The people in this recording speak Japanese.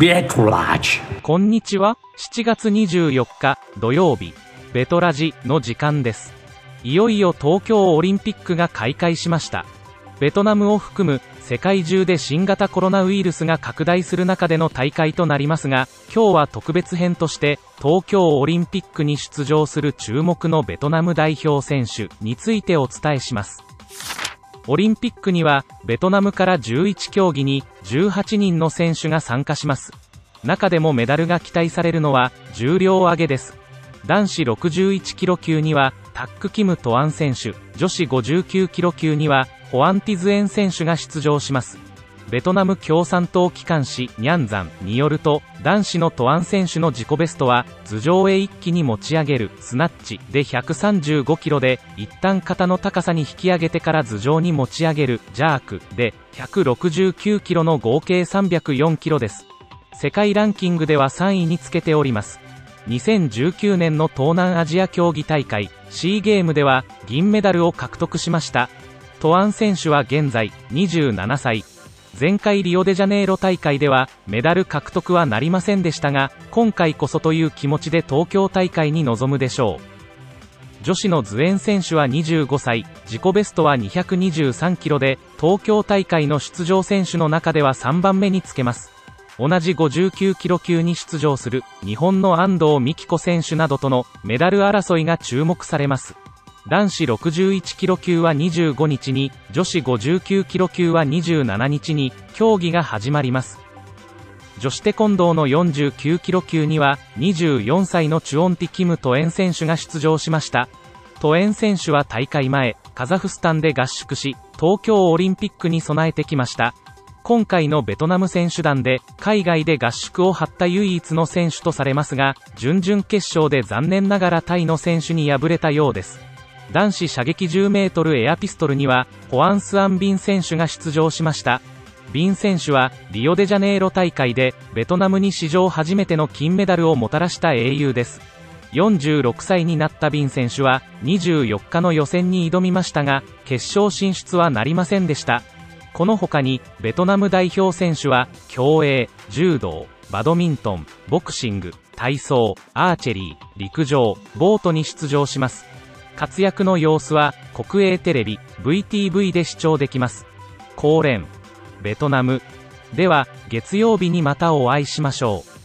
ベトラジこんにちは。7月24日土曜日、ベトラジの時間です。いよいよ東京オリンピックが開会しました。ベトナムを含む世界中で新型コロナウイルスが拡大する中での大会となりますが、今日は特別編として東京オリンピックに出場する注目のベトナム代表選手についてお伝えします。オリンピックにはベトナムから11競技に18人の選手が参加します。中でもメダルが期待されるのは重量挙げです。男子61キロ級にはタック・キム・トアン選手、女子59キロ級にはホアン・ティズエン選手が出場します。ベトナム共産党機関紙ニャンザンによると男子のトアン選手の自己ベストは頭上へ一気に持ち上げる。スナッチで135キロで一旦肩の高さに引き上げてから頭上に持ち上げる。ジャークで169キロの合計304キロです。世界ランキングでは3位につけております。2019年の東南アジア競技大会 C ゲームでは銀メダルを獲得しました。トアン選手は現在27歳。前回リオデジャネイロ大会ではメダル獲得はなりませんでしたが今回こそという気持ちで東京大会に臨むでしょう。女子のズエン選手は25歳自己ベストは223キロで東京大会の出場選手の中では3番目につけます。同じ59キロ級に出場する日本の安藤美希子選手などとのメダル争いが注目されます。男子61キロ級は25日に女子59キロ級は27日に競技が始まります。女子テコンドーの49キロ級には24歳のチュオンティ・キム・トエン選手が出場しました。トエン選手は大会前カザフスタンで合宿し東京オリンピックに備えてきました。今回のベトナム選手団で海外で合宿を張った唯一の選手とされますが準々決勝で残念ながらタイの選手に敗れたようです。男子射撃 10m エアピストルにはホアンス・アン・ビン選手が出場しました。ビン選手はリオデジャネイロ大会でベトナムに史上初めての金メダルをもたらした英雄です。46歳になったビン選手は24日の予選に挑みましたが決勝進出はなりませんでした。この他にベトナム代表選手は競泳柔道バドミントンボクシング体操アーチェリー陸上ボートに出場します。活躍の様子は国営テレビ VTV で視聴できます。高連ベトナム。では月曜日にまたお会いしましょう。